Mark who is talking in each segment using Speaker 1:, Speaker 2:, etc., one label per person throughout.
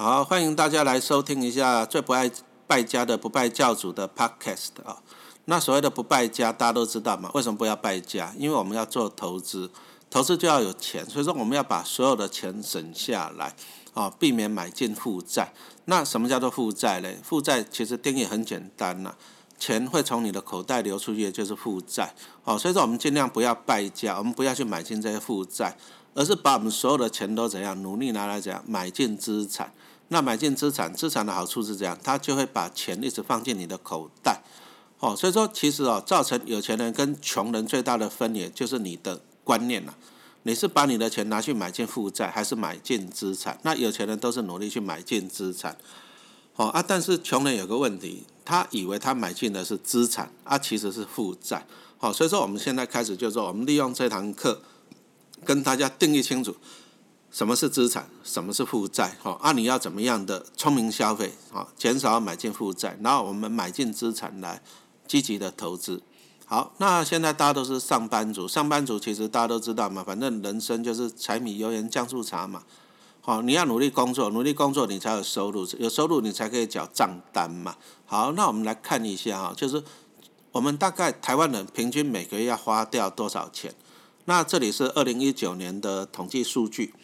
Speaker 1: 好，欢迎大家来收听一下最不爱败家的不败教主的 Podcast 啊。那所谓的不败家，大家都知道嘛？为什么不要败家？因为我们要做投资，投资就要有钱，所以说我们要把所有的钱省下来啊，避免买进负债。那什么叫做负债嘞？负债其实定义很简单呐，钱会从你的口袋流出去，就是负债。哦，所以说我们尽量不要败家，我们不要去买进这些负债，而是把我们所有的钱都怎样努力拿来怎样买进资产。那买进资产，资产的好处是这样，它就会把钱一直放进你的口袋，哦，所以说其实哦，造成有钱人跟穷人最大的分野就是你的观念了。你是把你的钱拿去买进负债，还是买进资产？那有钱人都是努力去买进资产，哦啊，但是穷人有个问题，他以为他买进的是资产，啊，其实是负债，好，所以说我们现在开始就是说，我们利用这堂课跟大家定义清楚。什么是资产？什么是负债？哈，啊，你要怎么样的聪明消费？哈，减少买进负债，然后我们买进资产来积极的投资。好，那现在大家都是上班族，上班族其实大家都知道嘛，反正人生就是柴米油盐酱醋茶嘛。好，你要努力工作，努力工作你才有收入，有收入你才可以缴账单嘛。好，那我们来看一下哈，就是我们大概台湾人平均每个月要花掉多少钱？那这里是二零一九年的统计数据。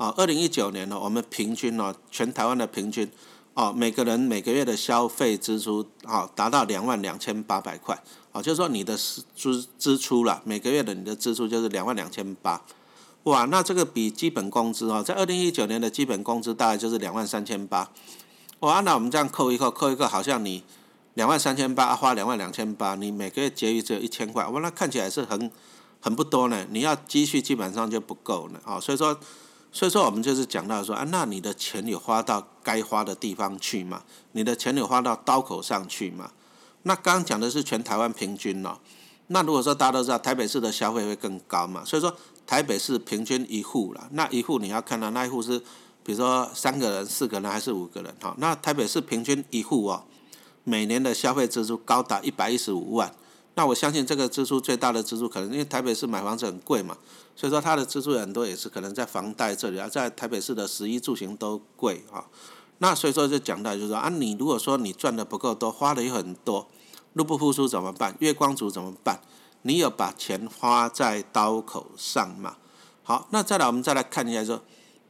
Speaker 1: 啊，二零一九年呢，我们平均呢，全台湾的平均，哦，每个人每个月的消费支出，啊，达到两万两千八百块，啊，就是说你的支支出了，每个月的你的支出就是两万两千八，哇，那这个比基本工资哦，在二零一九年的基本工资大概就是两万三千八，哇，那我们这样扣一扣，扣一扣，好像你两万三千八花两万两千八，你每个月结余只有一千块，哇，那看起来是很很不多呢，你要积蓄基本上就不够了，啊，所以说。所以说，我们就是讲到说啊，那你的钱有花到该花的地方去吗？你的钱有花到刀口上去吗？那刚刚讲的是全台湾平均哦。那如果说大家都知道台北市的消费会更高嘛，所以说台北市平均一户了，那一户你要看到那一户是，比如说三个人、四个人还是五个人哈？那台北市平均一户哦，每年的消费支出高达一百一十五万。那我相信这个支出最大的支出可能因为台北市买房子很贵嘛，所以说它的支出很多也是可能在房贷这里啊，在台北市的食衣住行都贵啊。那所以说就讲到就是说啊，你如果说你赚的不够多，花的又很多，入不敷出怎么办？月光族怎么办？你有把钱花在刀口上吗？好，那再来我们再来看一下说，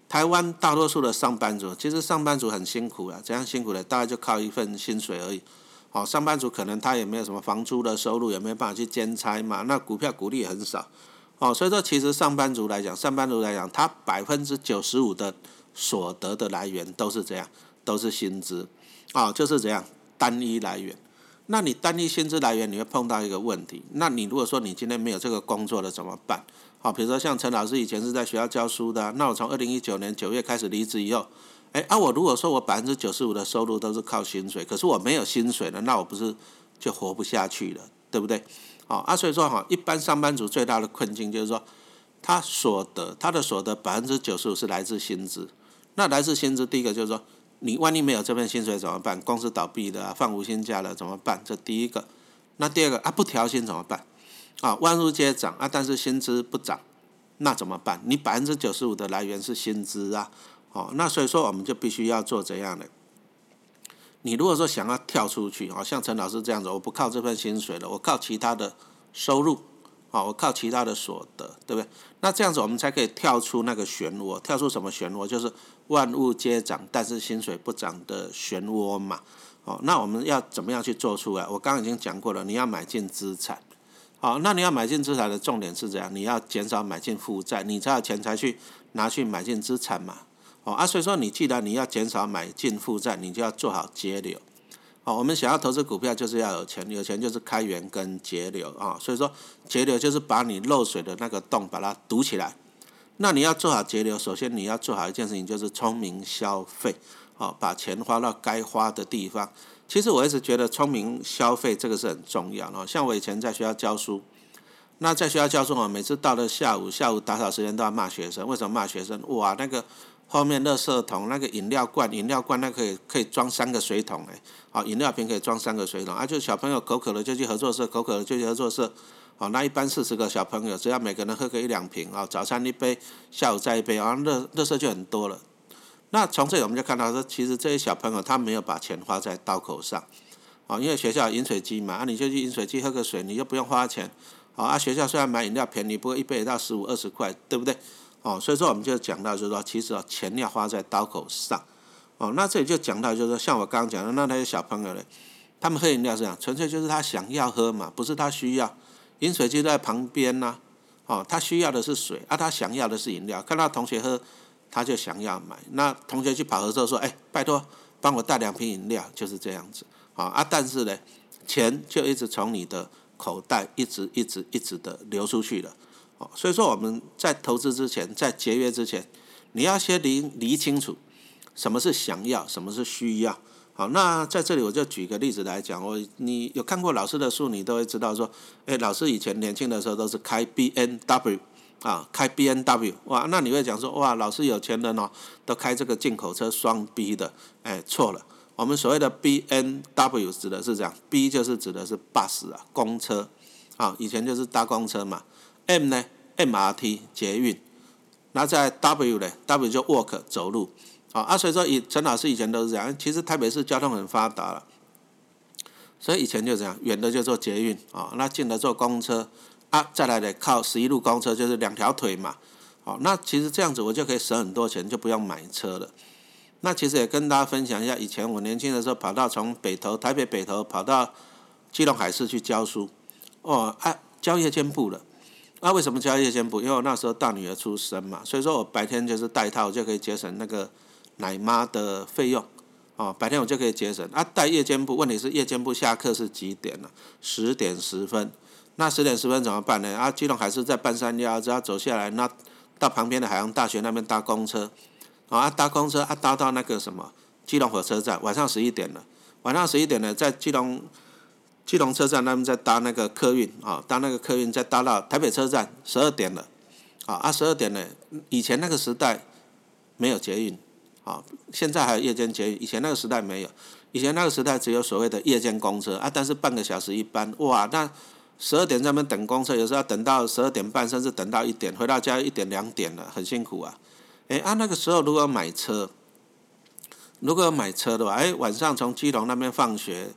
Speaker 1: 台湾大多数的上班族，其实上班族很辛苦了，怎样辛苦的？大概就靠一份薪水而已。好，上班族可能他也没有什么房租的收入，也没有办法去兼差嘛。那股票股利也很少，哦，所以说其实上班族来讲，上班族来讲，他百分之九十五的所得的来源都是这样，都是薪资，啊，就是这样单一来源。那你单一薪资来源，你会碰到一个问题。那你如果说你今天没有这个工作了怎么办？好，比如说像陈老师以前是在学校教书的，那我从二零一九年九月开始离职以后。哎，啊，我如果说我百分之九十五的收入都是靠薪水，可是我没有薪水了，那我不是就活不下去了，对不对？好，啊，所以说哈，一般上班族最大的困境就是说，他所得，他的所得百分之九十五是来自薪资。那来自薪资，第一个就是说，你万一没有这份薪水怎么办？公司倒闭了，放无薪假了怎么办？这第一个。那第二个啊，不调薪怎么办？啊，万物皆涨啊，但是薪资不涨，那怎么办？你百分之九十五的来源是薪资啊。哦，那所以说我们就必须要做怎样的？你如果说想要跳出去，哦，像陈老师这样子，我不靠这份薪水了，我靠其他的收入，哦，我靠其他的所得，对不对？那这样子我们才可以跳出那个漩涡，跳出什么漩涡？就是万物皆涨，但是薪水不涨的漩涡嘛。哦，那我们要怎么样去做出来？我刚刚已经讲过了，你要买进资产。好，那你要买进资产的重点是怎样？你要减少买进负债，你才有钱才去拿去买进资产嘛。啊，所以说你既然你要减少买进负债，你就要做好节流。哦，我们想要投资股票，就是要有钱，有钱就是开源跟节流啊。所以说节流就是把你漏水的那个洞把它堵起来。那你要做好节流，首先你要做好一件事情，就是聪明消费。哦，把钱花到该花的地方。其实我一直觉得聪明消费这个是很重要哦。像我以前在学校教书，那在学校教书啊，每次到了下午，下午打扫时间都要骂学生。为什么骂学生？哇，那个。后面垃圾桶那个饮料罐，饮料罐那可以可以装三个水桶诶，好，饮料瓶可以装三个水桶，啊，就小朋友口渴了就去合作社，口渴了就去合作社，好，那一般四十个小朋友，只要每个人喝个一两瓶，啊，早餐一杯，下午再一杯，啊，热热色就很多了。那从这里我们就看到说，其实这些小朋友他没有把钱花在刀口上，啊，因为学校饮水机嘛，啊，你就去饮水机喝个水，你就不用花钱，哦啊，学校虽然买饮料便宜，不过一杯也到十五二十块，对不对？哦，所以说我们就讲到就是说，其实啊，钱要花在刀口上，哦，那这里就讲到就是说，像我刚刚讲的，那那些小朋友呢，他们喝饮料是这样，纯粹就是他想要喝嘛，不是他需要，饮水机在旁边呐，哦，他需要的是水，啊，他想要的是饮料，看到同学喝，他就想要买，那同学去跑的时候说，哎，拜托帮我带两瓶饮料，就是这样子，啊啊，但是呢，钱就一直从你的口袋一直一直一直的流出去了。所以说我们在投资之前，在节约之前，你要先理理清楚什么是想要，什么是需要。好，那在这里我就举个例子来讲，我你有看过老师的书，你都会知道说，哎，老师以前年轻的时候都是开 B N W 啊，开 B N W 哇，那你会讲说，哇，老师有钱人哦，都开这个进口车双 B 的，哎，错了，我们所谓的 B N W 指的是这样，B 就是指的是 bus 啊，公车啊，以前就是搭公车嘛。M 呢？MRT 捷运，那在 W 呢？W 就 walk 走路，好啊。所以说，以陈老师以前都是这样。其实台北市交通很发达了，所以以前就这样，远的就坐捷运啊，那近的坐公车啊，再来的靠十一路公车，就是两条腿嘛。好，那其实这样子我就可以省很多钱，就不用买车了。那其实也跟大家分享一下，以前我年轻的时候跑到从北投台北北投跑到基隆海事去教书，哦，啊，教夜间部了。那为什么教夜间部？因为我那时候大女儿出生嘛，所以说我白天就是带套，就可以节省那个奶妈的费用。哦，白天我就可以节省。啊，带夜间部，问题是夜间部下课是几点呢？十点十分。那十点十分怎么办呢？啊，基隆还是在半山腰，只要走下来，那到旁边的海洋大学那边搭公车。啊，搭公车啊，搭到那个什么基隆火车站，晚上十一点了。晚上十一点呢，在基隆。基隆车站，他们在搭那个客运啊，搭那个客运再搭到台北车站，十二点了，啊啊十二点了。以前那个时代没有捷运，啊，现在还有夜间捷运，以前那个时代没有，以前那个时代只有所谓的夜间公车啊，但是半个小时一班，哇，那十二点在那边等公车，有时候要等到十二点半，甚至等到一点，回到家一点两点了，很辛苦啊。哎，啊那个时候如果买车，如果买车的话，哎晚上从基隆那边放学。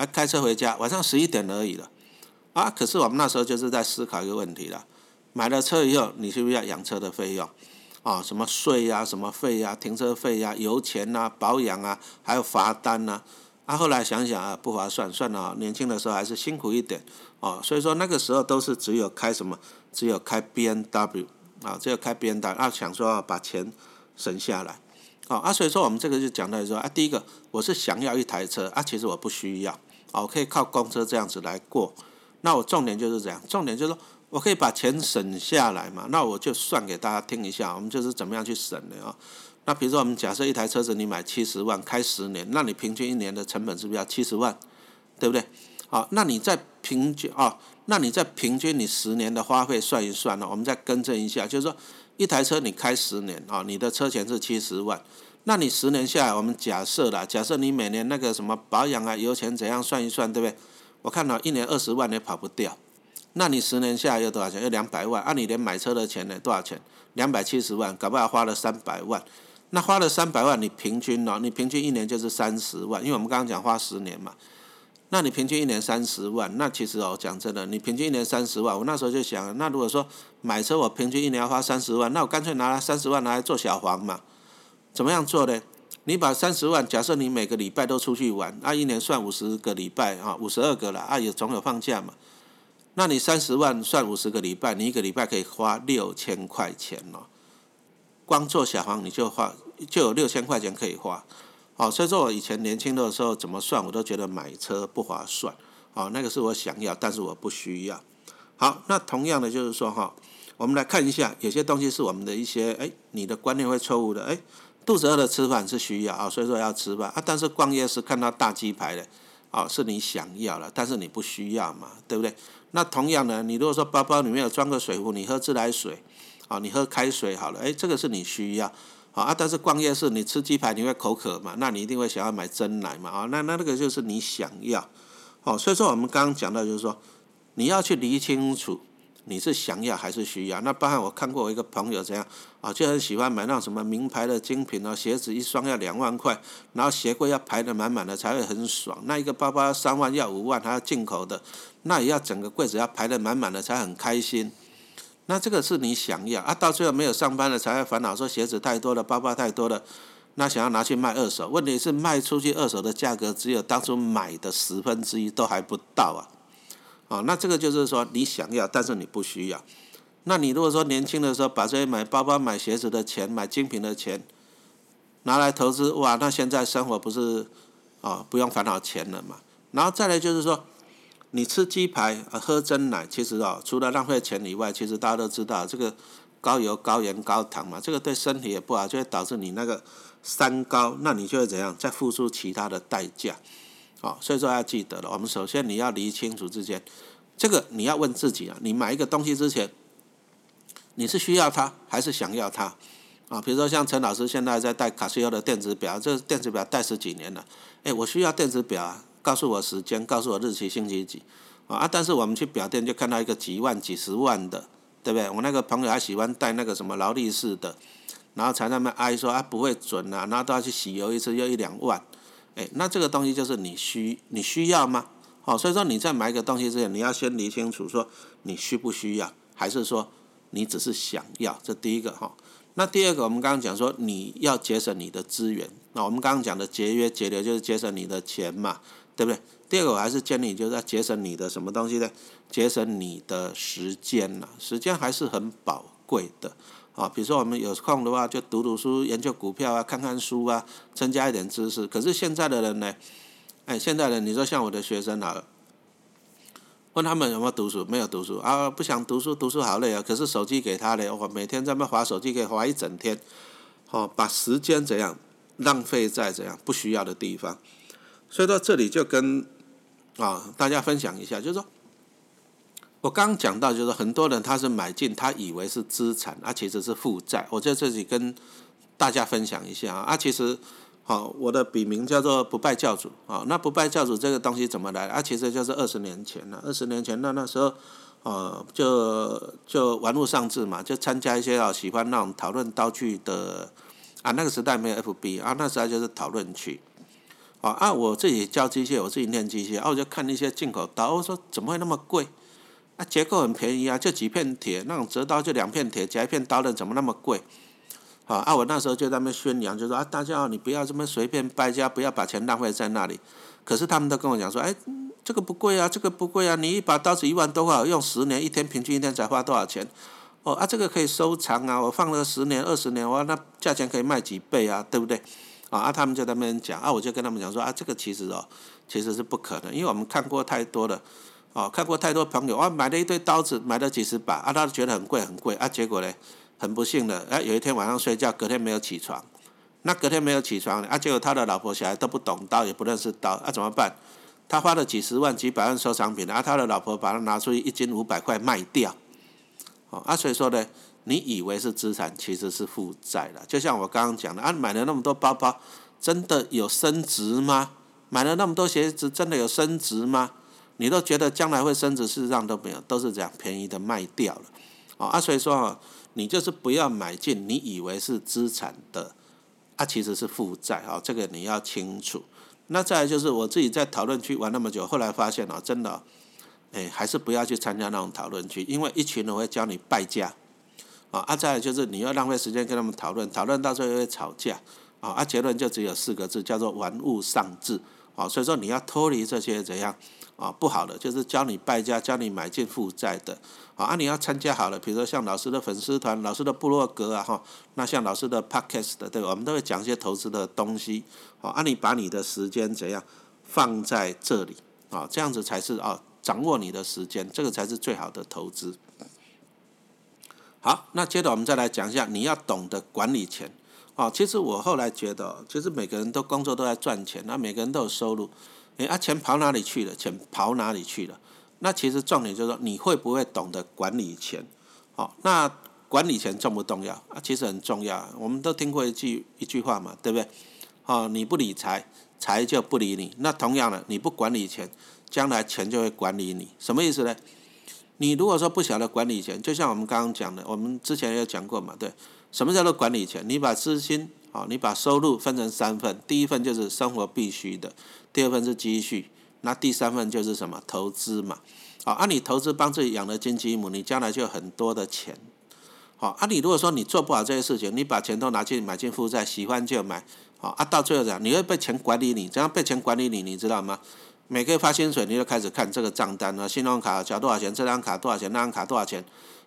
Speaker 1: 啊，开车回家，晚上十一点而已了，啊！可是我们那时候就是在思考一个问题了：买了车以后，你是不是要养车的费用？啊，什么税呀，什么费呀，停车费呀，油钱呐，保养啊，还有罚单呐。啊，后来想想啊，不划算，算了，年轻的时候还是辛苦一点，哦，所以说那个时候都是只有开什么，只有开 B N W 啊，只有开 B N W 啊，想说把钱省下来。哦啊，所以说我们这个就讲到说啊，第一个我是想要一台车啊，其实我不需要，哦，可以靠公车这样子来过。那我重点就是这样，重点就是说我可以把钱省下来嘛。那我就算给大家听一下，我们就是怎么样去省的啊。那比如说我们假设一台车子你买七十万，开十年，那你平均一年的成本是不是要七十万？对不对？好，那你在平均啊，那你在平均你十年的花费算一算呢？我们再更正一下，就是说。一台车你开十年啊，你的车钱是七十万，那你十年下来，我们假设啦，假设你每年那个什么保养啊、油钱怎样算一算，对不对？我看到一年二十万也跑不掉，那你十年下来要多少钱？要两百万，按你连买车的钱呢？多少钱？两百七十万，搞不好花了三百万，那花了三百万，你平均呢？你平均一年就是三十万，因为我们刚刚讲花十年嘛。那你平均一年三十万，那其实哦，讲真的，你平均一年三十万，我那时候就想，那如果说买车我平均一年要花三十万，那我干脆拿三十万拿来做小黄嘛？怎么样做呢？你把三十万，假设你每个礼拜都出去玩，那一年算五十个礼拜啊，五十二个了啊，也总有放假嘛。那你三十万算五十个礼拜，你一个礼拜可以花六千块钱哦。光做小黄你就花就有六千块钱可以花。哦，所以说我以前年轻的时候怎么算，我都觉得买车不划算。哦，那个是我想要，但是我不需要。好，那同样的就是说哈，我们来看一下，有些东西是我们的一些哎，你的观念会错误的。哎，肚子饿了吃饭是需要啊，所以说要吃饭啊。但是逛夜市看到大鸡排的，啊，是你想要了，但是你不需要嘛，对不对？那同样的，你如果说包包里面有装个水壶，你喝自来水，啊，你喝开水好了，哎，这个是你需要。好啊，但是逛夜市，你吃鸡排你会口渴嘛？那你一定会想要买真奶嘛？啊，那那那个就是你想要，哦，所以说我们刚刚讲到就是说，你要去理清楚你是想要还是需要？那包含我看过我一个朋友怎样啊，就很喜欢买那种什么名牌的精品哦，鞋子一双要两万块，然后鞋柜要排得满满的才会很爽。那一个包包三万要五万，还要进口的，那也要整个柜子要排得满满的才很开心。那这个是你想要啊，到最后没有上班了才会烦恼说鞋子太多了，包包太多了，那想要拿去卖二手，问题是卖出去二手的价格只有当初买的十分之一都还不到啊。啊，那这个就是说你想要，但是你不需要。那你如果说年轻的时候把这些买包包、买鞋子的钱、买精品的钱拿来投资，哇，那现在生活不是啊不用烦恼钱了嘛？然后再来就是说，你吃鸡排、喝真奶，其实哦，除了浪费钱以外，其实大家都知道这个高油、高盐、高糖嘛，这个对身体也不好，就会导致你那个三高，那你就会怎样？再付出其他的代价。好，所以说要记得了。我们首先你要理清楚之间，这个你要问自己啊，你买一个东西之前，你是需要它还是想要它？啊，比如说像陈老师现在在戴卡西欧的电子表，这电子表戴十几年了，哎，我需要电子表啊，告诉我时间，告诉我日期，星期几啊？但是我们去表店就看到一个几万、几十万的，对不对？我那个朋友还喜欢戴那个什么劳力士的，然后才那么哀说啊不会准啊，然后都要去洗油一次，又一两万。那这个东西就是你需你需要吗？好，所以说你在买一个东西之前，你要先理清楚，说你需不需要，还是说你只是想要？这第一个哈。那第二个，我们刚刚讲说你要节省你的资源，那我们刚刚讲的节约节流就是节省你的钱嘛，对不对？第二个我还是建议你就是要节省你的什么东西呢？节省你的时间呐，时间还是很宝贵的。啊，比如说我们有空的话，就读读书、研究股票啊，看看书啊，增加一点知识。可是现在的人呢，哎，现在人，你说像我的学生啊，问他们有没有读书？没有读书啊，不想读书，读书好累啊。可是手机给他的，我每天在那划手机，可以划一整天。哦，把时间怎样浪费在怎样不需要的地方。所以到这里就跟啊大家分享一下，就是说。我刚讲到，就是很多人他是买进，他以为是资产，啊，其实是负债。我在这里跟大家分享一下啊，啊其实好，我的笔名叫做不败教主啊。那不败教主这个东西怎么来？啊，其实就是二十年前了。二十年前那那时候，呃，就就玩物丧志嘛，就参加一些啊喜欢那种讨论刀具的啊。那个时代没有 FB 啊，那时候就是讨论区。啊啊，我自己教机械，我自己练机械，啊，我就看那些进口刀，我说怎么会那么贵？啊，结构很便宜啊，就几片铁，那种折刀就两片铁夹一片刀刃，怎么那么贵？啊，啊，我那时候就在那边宣扬，就说啊，大家你不要这么随便败家，不要把钱浪费在那里。可是他们都跟我讲说，哎，这个不贵啊，这个不贵啊，你一把刀子一万多块，用十年，一天平均一天才花多少钱？哦，啊，这个可以收藏啊，我放了十年二十年，哇，那价钱可以卖几倍啊，对不对？啊，啊，他们就在那边讲，啊，我就跟他们讲说，啊，这个其实哦，其实是不可能，因为我们看过太多了。哦，看过太多朋友啊，买了一堆刀子，买了几十把啊，他觉得很贵很贵啊，结果呢，很不幸的，啊，有一天晚上睡觉，隔天没有起床，那隔天没有起床啊，结果他的老婆小孩都不懂刀，也不认识刀，啊，怎么办？他花了几十万、几百万收藏品，啊，他的老婆把它拿出去一斤五百块卖掉，哦，啊，所以说呢，你以为是资产，其实是负债了。就像我刚刚讲的，啊，买了那么多包包，真的有升值吗？买了那么多鞋子，真的有升值吗？你都觉得将来会升值，事实上都没有，都是这样便宜的卖掉了，哦啊，所以说啊，你就是不要买进你以为是资产的，啊，其实是负债啊，这个你要清楚。那再来就是我自己在讨论区玩那么久，后来发现啊，真的，哎，还是不要去参加那种讨论区，因为一群人会教你败家，啊，啊，再来就是你要浪费时间跟他们讨论，讨论到最后会吵架，啊，啊，结论就只有四个字，叫做玩物丧志，啊，所以说你要脱离这些怎样？啊，不好的就是教你败家，教你买进负债的。啊，你要参加好了，比如说像老师的粉丝团、老师的部落格啊，哈，那像老师的 podcast 对？我们都会讲一些投资的东西。好啊，你把你的时间怎样放在这里？啊，这样子才是啊，掌握你的时间，这个才是最好的投资。好，那接着我们再来讲一下，你要懂得管理钱。啊，其实我后来觉得，其实每个人都工作都在赚钱，那每个人都有收入。哎，啊，钱跑哪里去了？钱跑哪里去了？那其实重点就是说，你会不会懂得管理钱？好，那管理钱重不重要？啊，其实很重要。我们都听过一句一句话嘛，对不对？哦，你不理财，财就不理你。那同样的，你不管理钱，将来钱就会管理你。什么意思呢？你如果说不晓得管理钱，就像我们刚刚讲的，我们之前也有讲过嘛，对，什么叫做管理钱？你把资金，好，你把收入分成三份，第一份就是生活必须的，第二份是积蓄，那第三份就是什么？投资嘛，好，啊，你投资帮自己养了金鸡母，你将来就有很多的钱，好，啊，你如果说你做不好这些事情，你把钱都拿去买进负债，喜欢就买，好，啊，到最后讲你会被钱管理你，怎样被钱管理你？你知道吗？每个月发薪水，你就开始看这个账单了。信用卡缴多少钱？这张卡多少钱？那张卡多少钱？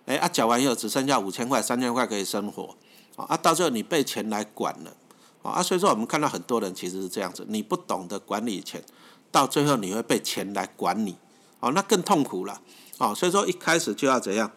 Speaker 1: 哎，啊，缴完以后只剩下五千块、三千块可以生活。啊，到最后你被钱来管了。啊，所以说我们看到很多人其实是这样子，你不懂得管理钱，到最后你会被钱来管你。哦，那更痛苦了。哦，所以说一开始就要怎样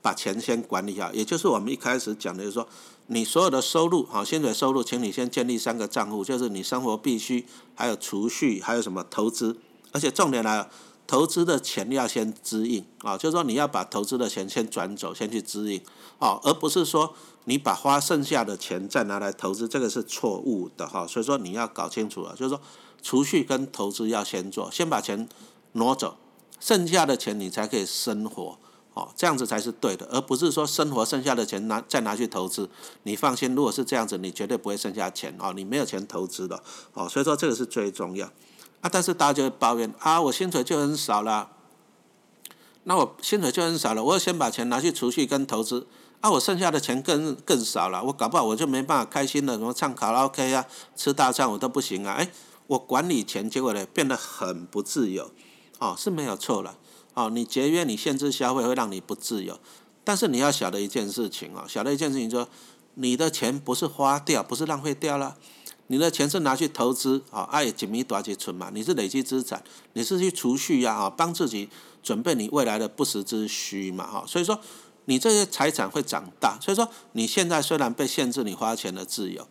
Speaker 1: 把钱先管理好，也就是我们一开始讲的，就是说你所有的收入，好，薪水收入，请你先建立三个账户，就是你生活必须，还有储蓄，还有什么投资。而且重点来了，投资的钱要先支应啊，就是说你要把投资的钱先转走，先去支应啊，而不是说你把花剩下的钱再拿来投资，这个是错误的哈。所以说你要搞清楚了，就是说储蓄跟投资要先做，先把钱挪走，剩下的钱你才可以生活哦，这样子才是对的，而不是说生活剩下的钱拿再拿去投资。你放心，如果是这样子，你绝对不会剩下钱哦，你没有钱投资的哦，所以说这个是最重要。啊，但是大家就会抱怨啊，我薪水就很少了，那我薪水就很少了，我要先把钱拿去储蓄跟投资，啊，我剩下的钱更更少了，我搞不好我就没办法开心了，什么唱卡拉 OK 啊，吃大餐我都不行啊，哎，我管理钱结果呢变得很不自由，哦，是没有错了，哦，你节约你限制消费会让你不自由，但是你要晓得一件事情哦，晓得一件事情说，你的钱不是花掉，不是浪费掉了。你的钱是拿去投资，啊，爱紧密多些存嘛？你是累积资产，你是去储蓄呀，啊，帮自己准备你未来的不时之需嘛，哈。所以说，你这些财产会长大。所以说，你现在虽然被限制你花钱的自由，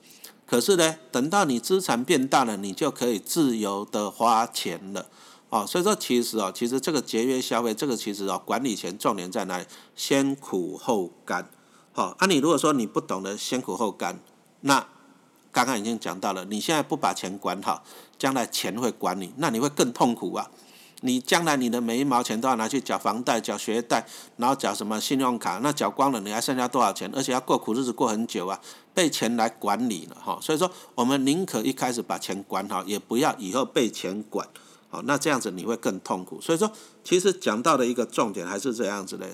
Speaker 1: 可是呢，等到你资产变大了，你就可以自由的花钱了，哦。所以说，其实哦，其实这个节约消费，这个其实哦，管理钱重点在哪里？先苦后甘，好。啊，你如果说你不懂得先苦后甘，那刚刚已经讲到了，你现在不把钱管好，将来钱会管你，那你会更痛苦啊！你将来你的每一毛钱都要拿去缴房贷、缴学贷，然后缴什么信用卡，那缴光了，你还剩下多少钱？而且要过苦日子过很久啊，被钱来管理了哈。所以说，我们宁可一开始把钱管好，也不要以后被钱管。好，那这样子你会更痛苦。所以说，其实讲到的一个重点还是这样子的：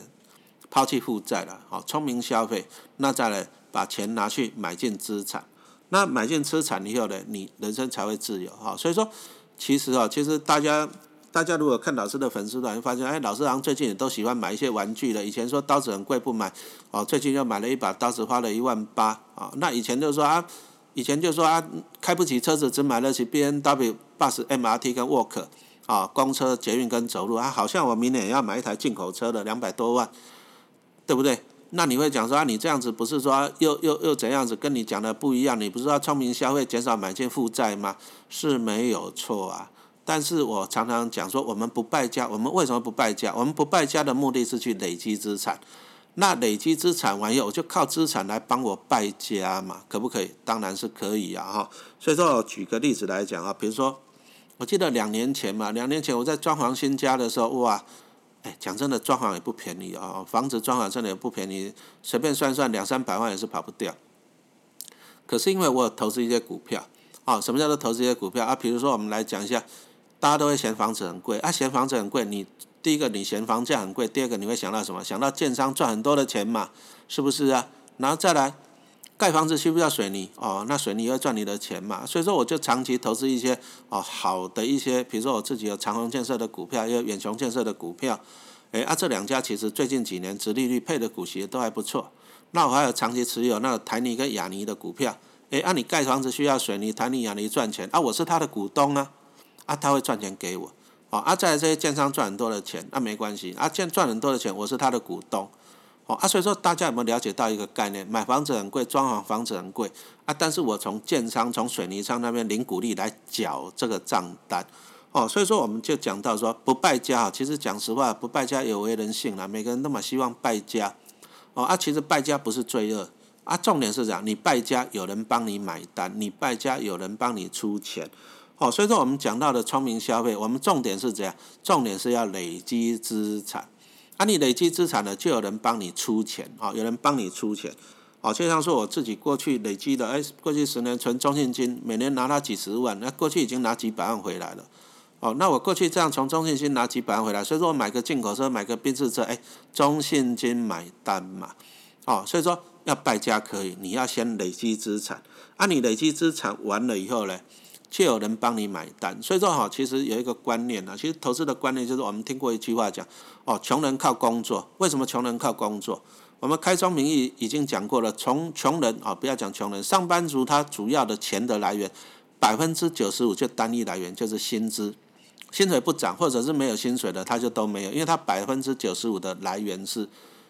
Speaker 1: 抛弃负债了，好，聪明消费，那再来把钱拿去买进资产。那买进资产以后呢，你人生才会自由哈。所以说，其实啊，其实大家大家如果看老师的粉丝团，发现，哎，老师好像最近也都喜欢买一些玩具了。以前说刀子很贵不买，哦，最近又买了一把刀子，花了一万八啊。那以前就说啊，以前就说啊，开不起车子，只买得起 B N W、bus、M R T 跟 Walk 啊，公车、捷运跟走路啊，好像我明年也要买一台进口车的，两百多万，对不对？那你会讲说啊，你这样子不是说又又又怎样子？跟你讲的不一样。你不是说聪明消费，减少买进负债吗？是没有错啊。但是我常常讲说，我们不败家，我们为什么不败家？我们不败家的目的是去累积资产。那累积资产完以后，我就靠资产来帮我败家嘛？可不可以？当然是可以啊！哈。所以说，我举个例子来讲啊，比如说，我记得两年前嘛，两年前我在装潢新家的时候，哇！哎，讲真的，装潢也不便宜啊！房子装潢真的也不便宜，随便算算两三百万也是跑不掉。可是因为我有投资一些股票，啊，什么叫做投资一些股票啊？比如说我们来讲一下，大家都会嫌房子很贵啊，嫌房子很贵，你第一个你嫌房价很贵，第二个你会想到什么？想到建商赚很多的钱嘛，是不是啊？然后再来。盖房子需不需要水泥？哦，那水泥要赚你的钱嘛，所以说我就长期投资一些哦好的一些，比如说我自己有长虹建设的股票，也有远雄建设的股票，诶，啊这两家其实最近几年殖利率配的股息都还不错。那我还有长期持有那个台泥跟亚泥的股票，诶，啊你盖房子需要水泥，台泥亚泥赚钱，啊我是他的股东啊，啊他会赚钱给我，哦，啊在这些建商赚很多的钱，那没关系，啊建赚很多的钱，我是他的股东。哦啊，所以说大家有没有了解到一个概念？买房子很贵，装潢房子很贵啊，但是我从建商、从水泥商那边领股利来缴这个账单。哦，所以说我们就讲到说不败家啊，其实讲实话，不败家有违人性啦，每个人都蛮希望败家。哦啊，其实败家不是罪恶啊，重点是讲你败家有人帮你买单，你败家有人帮你出钱。哦，所以说我们讲到的聪明消费，我们重点是怎样？重点是要累积资产。啊，你累积资产了，就有人帮你出钱啊，有人帮你出钱。哦，就像说我自己过去累积的，哎，过去十年存中信金，每年拿他几十万，那过去已经拿几百万回来了。哦，那我过去这样从中信金拿几百万回来，所以说我买个进口车，买个宾士车，哎，中信金买单嘛。哦，所以说要败家可以，你要先累积资产。啊，你累积资产完了以后呢，却有人帮你买单。所以说哈，其实有一个观念呢，其实投资的观念就是我们听过一句话讲，哦，穷人靠工作。为什么穷人靠工作？我们开宗明义已经讲过了，从穷人啊，不要讲穷人，上班族他主要的钱的来源，百分之九十五就单一来源就是薪资，薪水不涨或者是没有薪水的，他就都没有，因为他百分之九十五的来源是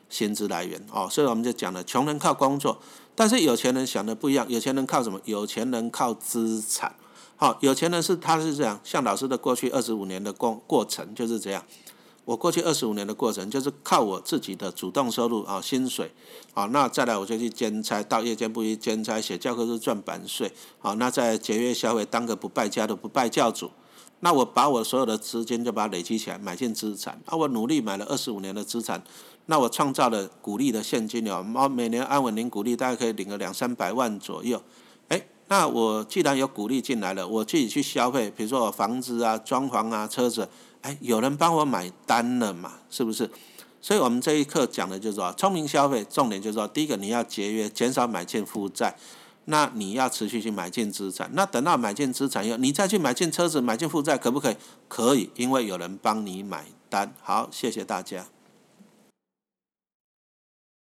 Speaker 1: 薪资来源哦，所以我们就讲了，穷人靠工作，但是有钱人想的不一样，有钱人靠什么？有钱人靠资产，好，有钱人是他是这样，像老师的过去二十五年的过过程就是这样。我过去二十五年的过程，就是靠我自己的主动收入啊，薪水，啊，那再来我就去兼差，到夜间部去兼差，写教科书赚版税，好，那再节约消费，当个不败家的不败教主，那我把我所有的资金就把它累积起来，买进资产，啊，我努力买了二十五年的资产，那我创造了股利的现金流，每年安稳领股利，大概可以领个两三百万左右，那我既然有鼓励进来了，我自己去消费，比如说我房子啊、装潢啊、车子。哎，有人帮我买单了嘛？是不是？所以我们这一课讲的就是说，聪明消费，重点就是说，第一个你要节约，减少买进负债，那你要持续去买进资产。那等到买进资产以后，你再去买进车子、买进负债，可不可以？可以，因为有人帮你买单。好，谢谢大家。